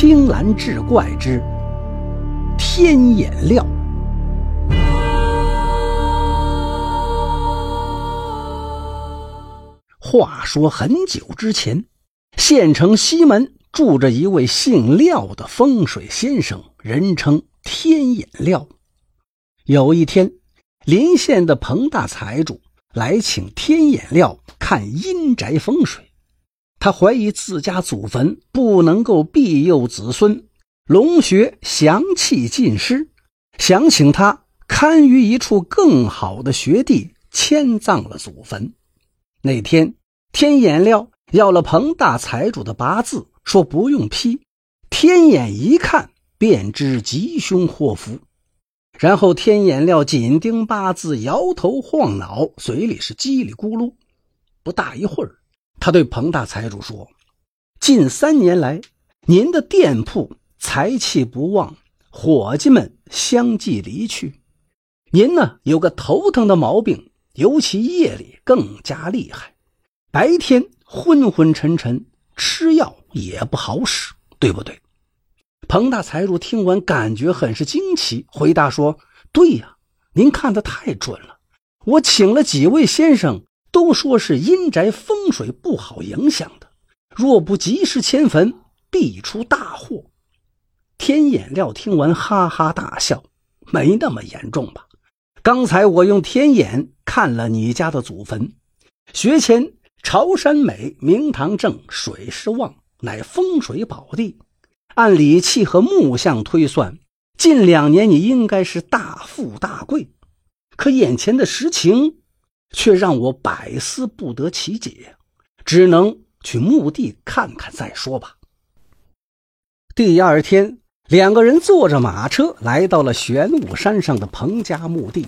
青蓝志怪之天眼料。话说很久之前，县城西门住着一位姓廖的风水先生，人称天眼廖。有一天，临县的彭大财主来请天眼廖看阴宅风水。他怀疑自家祖坟不能够庇佑子孙，龙穴祥气尽失，想请他堪于一处更好的穴地迁葬了祖坟。那天，天眼料要了彭大财主的八字，说不用批。天眼一看便知吉凶祸福，然后天眼料紧盯八字，摇头晃脑，嘴里是叽里咕噜。不大一会儿。他对彭大财主说：“近三年来，您的店铺财气不旺，伙计们相继离去。您呢，有个头疼的毛病，尤其夜里更加厉害，白天昏昏沉沉，吃药也不好使，对不对？”彭大财主听完，感觉很是惊奇，回答说：“对呀，您看得太准了。我请了几位先生。”都说是阴宅风水不好影响的，若不及时迁坟，必出大祸。天眼料听完，哈哈大笑：“没那么严重吧？刚才我用天眼看了你家的祖坟，学前朝山美，明堂正，水势旺，乃风水宝地。按理气和木相推算，近两年你应该是大富大贵。可眼前的实情……”却让我百思不得其解，只能去墓地看看再说吧。第二天，两个人坐着马车来到了玄武山上的彭家墓地。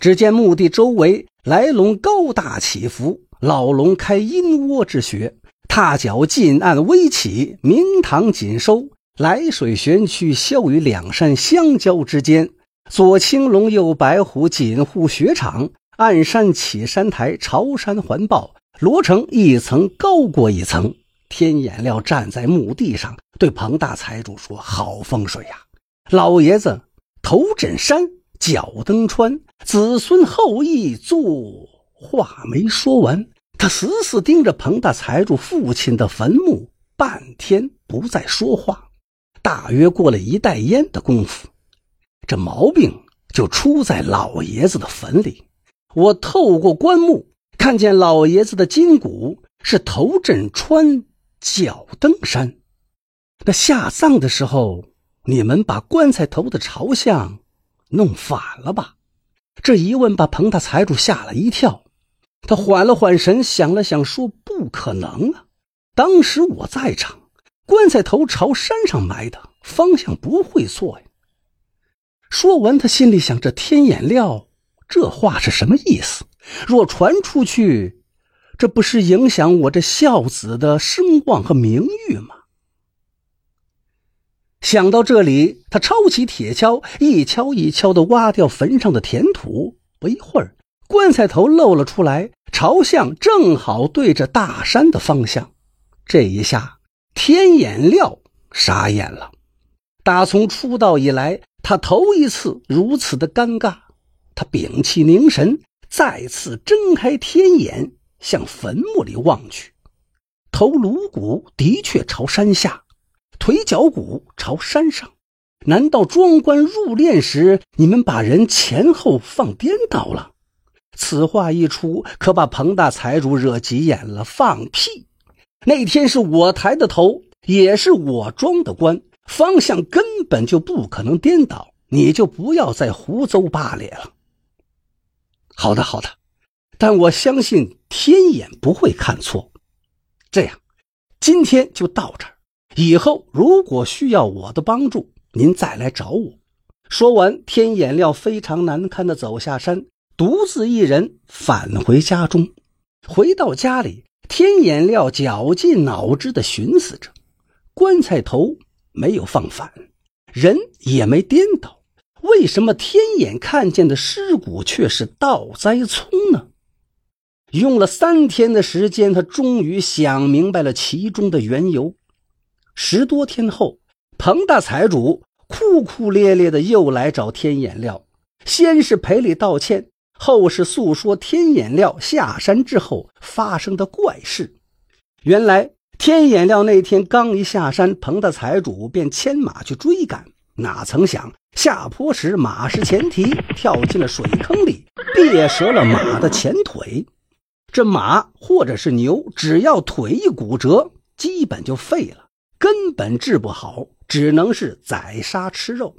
只见墓地周围来龙高大起伏，老龙开阴窝之穴，踏脚近岸微起，明堂紧收，来水玄曲消于两山相交之间，左青龙，右白虎，紧护穴场。暗山起山台，朝山环抱，罗成一层高过一层。天眼料站在墓地上，对彭大财主说：“好风水呀，老爷子头枕山，脚蹬川，子孙后裔做。”话没说完，他死死盯着彭大财主父亲的坟墓，半天不再说话。大约过了一袋烟的功夫，这毛病就出在老爷子的坟里。我透过棺木看见老爷子的筋骨是头枕川，脚蹬山。那下葬的时候，你们把棺材头的朝向弄反了吧？这一问把彭大财主吓了一跳。他缓了缓神，想了想，说：“不可能啊！当时我在场，棺材头朝山上埋的，方向不会错呀。”说完，他心里想：这天眼料。这话是什么意思？若传出去，这不是影响我这孝子的声望和名誉吗？想到这里，他抄起铁锹，一锹一锹的挖掉坟上的田土。不一会儿，棺材头露了出来，朝向正好对着大山的方向。这一下，天眼料傻眼了。打从出道以来，他头一次如此的尴尬。他屏气凝神，再次睁开天眼，向坟墓里望去。头颅骨的确朝山下，腿脚骨朝山上。难道庄官入殓时，你们把人前后放颠倒了？此话一出，可把彭大财主惹急眼了。放屁！那天是我抬的头，也是我装的棺，方向根本就不可能颠倒。你就不要再胡诌八咧了。好的，好的，但我相信天眼不会看错。这样，今天就到这儿。以后如果需要我的帮助，您再来找我。说完，天眼料非常难堪的走下山，独自一人返回家中。回到家里，天眼料绞尽脑汁的寻思着：棺材头没有放反，人也没颠倒。为什么天眼看见的尸骨却是倒栽葱呢？用了三天的时间，他终于想明白了其中的缘由。十多天后，彭大财主哭哭咧咧的又来找天眼料，先是赔礼道歉，后是诉说天眼料下山之后发生的怪事。原来天眼料那天刚一下山，彭大财主便牵马去追赶，哪曾想下坡时马失前蹄，跳进了水坑里，别折了马的前腿。这马或者是牛，只要腿一骨折，基本就废了，根本治不好，只能是宰杀吃肉。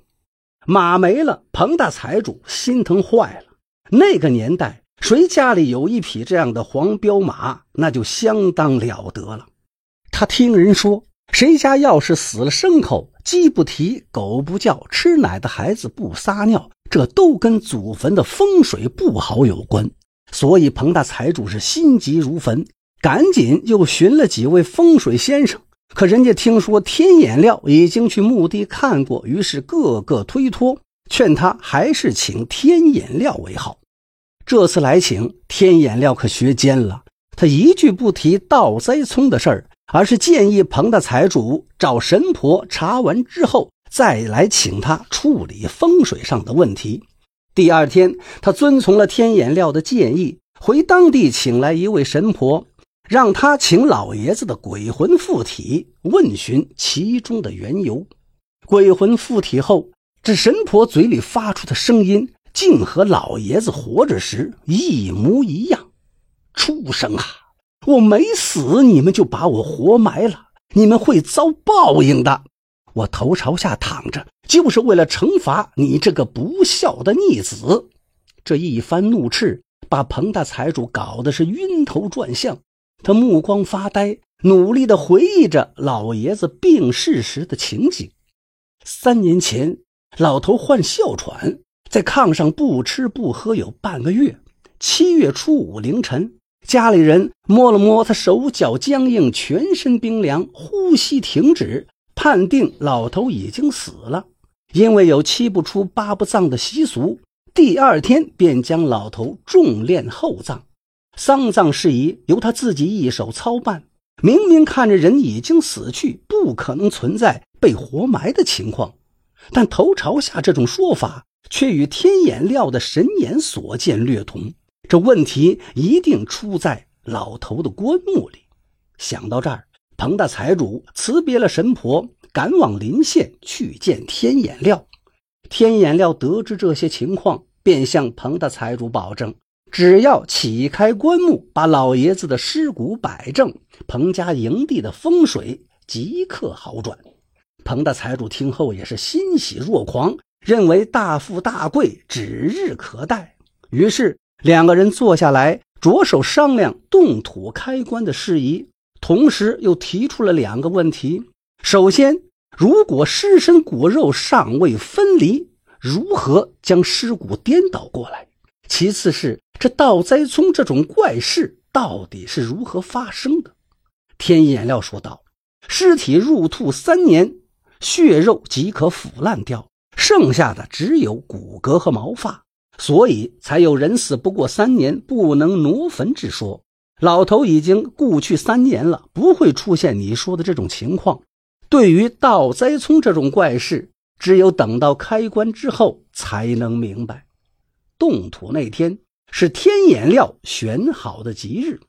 马没了，彭大财主心疼坏了。那个年代，谁家里有一匹这样的黄骠马，那就相当了得了。他听人说，谁家要是死了牲口，鸡不啼，狗不叫，吃奶的孩子不撒尿，这都跟祖坟的风水不好有关。所以彭大财主是心急如焚，赶紧又寻了几位风水先生。可人家听说天眼料已经去墓地看过，于是个个推脱，劝他还是请天眼料为好。这次来请天眼料可学尖了，他一句不提盗栽葱的事儿，而是建议彭大财主找神婆查完之后再来请他处理风水上的问题。第二天，他遵从了天眼料的建议，回当地请来一位神婆，让他请老爷子的鬼魂附体，问询其中的缘由。鬼魂附体后，这神婆嘴里发出的声音，竟和老爷子活着时一模一样。畜生啊！我没死，你们就把我活埋了，你们会遭报应的。我头朝下躺着，就是为了惩罚你这个不孝的逆子。这一番怒斥，把彭大财主搞得是晕头转向。他目光发呆，努力地回忆着老爷子病逝时的情景。三年前，老头患哮喘，在炕上不吃不喝有半个月。七月初五凌晨，家里人摸了摸他手脚僵硬，全身冰凉，呼吸停止。判定老头已经死了，因为有七不出八不葬的习俗，第二天便将老头重殓厚葬，丧葬事宜由他自己一手操办。明明看着人已经死去，不可能存在被活埋的情况，但头朝下这种说法却与天眼料的神眼所见略同。这问题一定出在老头的棺木里。想到这儿。彭大财主辞别了神婆，赶往临县去见天眼料。天眼料得知这些情况，便向彭大财主保证，只要启开棺木，把老爷子的尸骨摆正，彭家营地的风水即刻好转。彭大财主听后也是欣喜若狂，认为大富大贵指日可待。于是两个人坐下来，着手商量动土开棺的事宜。同时又提出了两个问题：首先，如果尸身骨肉尚未分离，如何将尸骨颠倒过来？其次是这倒栽葱这种怪事到底是如何发生的？天眼料说道：“尸体入土三年，血肉即可腐烂掉，剩下的只有骨骼和毛发，所以才有人死不过三年不能挪坟之说。”老头已经故去三年了，不会出现你说的这种情况。对于倒栽葱这种怪事，只有等到开棺之后才能明白。动土那天是天眼料选好的吉日，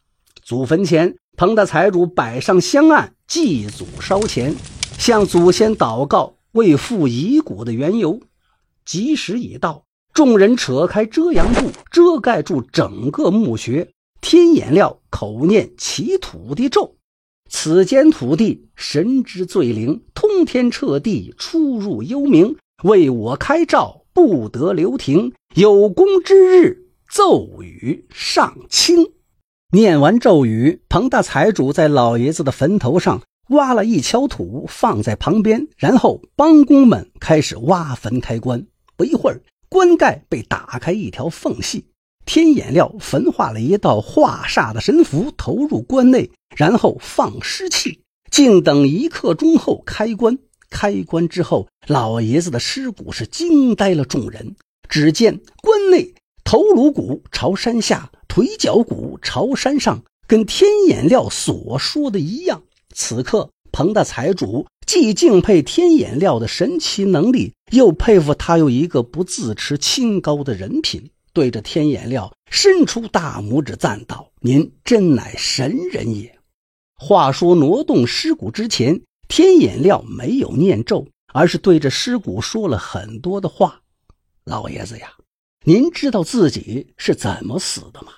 祖坟前，彭大财主摆上香案，祭祖烧钱，向祖先祷告，为复遗骨的缘由。吉时已到，众人扯开遮阳布，遮盖住整个墓穴。天眼料口念祈土地咒，此间土地神之最灵，通天彻地，出入幽冥，为我开照，不得留停。有功之日，奏语上清。念完咒语，彭大财主在老爷子的坟头上挖了一锹土，放在旁边，然后帮工们开始挖坟开棺。不一会儿，棺盖被打开一条缝隙。天眼料焚化了一道化煞的神符，投入棺内，然后放尸气，静等一刻钟后开棺。开棺之后，老爷子的尸骨是惊呆了众人。只见棺内头颅骨朝山下，腿脚骨朝山上，跟天眼料所说的一样。此刻，彭大财主既敬佩天眼料的神奇能力，又佩服他有一个不自持清高的人品，对着天眼料伸出大拇指赞道：“您真乃神人也！”话说挪动尸骨之前，天眼料没有念咒，而是对着尸骨说了很多的话：“老爷子呀，您知道自己是怎么死的吗？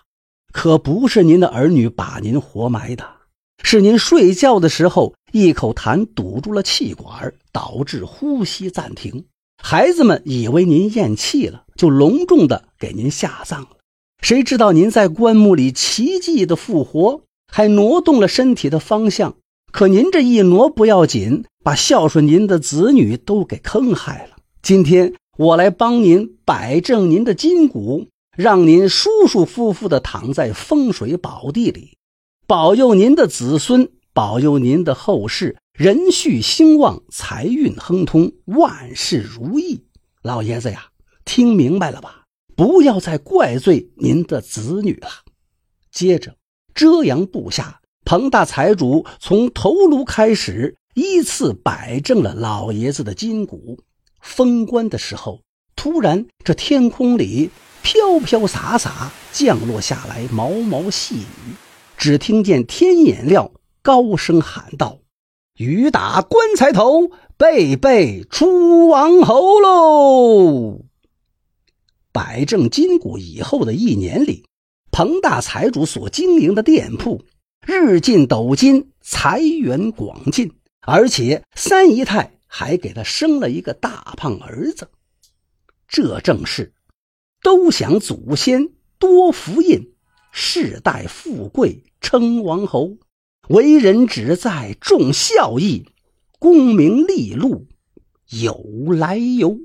可不是您的儿女把您活埋的。”是您睡觉的时候一口痰堵住了气管，导致呼吸暂停。孩子们以为您咽气了，就隆重的给您下葬了。谁知道您在棺木里奇迹的复活，还挪动了身体的方向。可您这一挪不要紧，把孝顺您的子女都给坑害了。今天我来帮您摆正您的筋骨，让您舒舒服服的躺在风水宝地里。保佑您的子孙，保佑您的后世，人续兴旺，财运亨通，万事如意。老爷子呀，听明白了吧？不要再怪罪您的子女了。接着，遮阳布下彭大财主从头颅开始，依次摆正了老爷子的筋骨。封棺的时候，突然这天空里飘飘洒洒降落下来毛毛细雨。只听见天眼料高声喊道：“雨打棺材头，辈辈出王侯喽！”摆正筋骨以后的一年里，彭大财主所经营的店铺日进斗金，财源广进，而且三姨太还给他生了一个大胖儿子。这正是都想祖先多福印。世代富贵称王侯，为人只在重孝义，功名利禄有来由。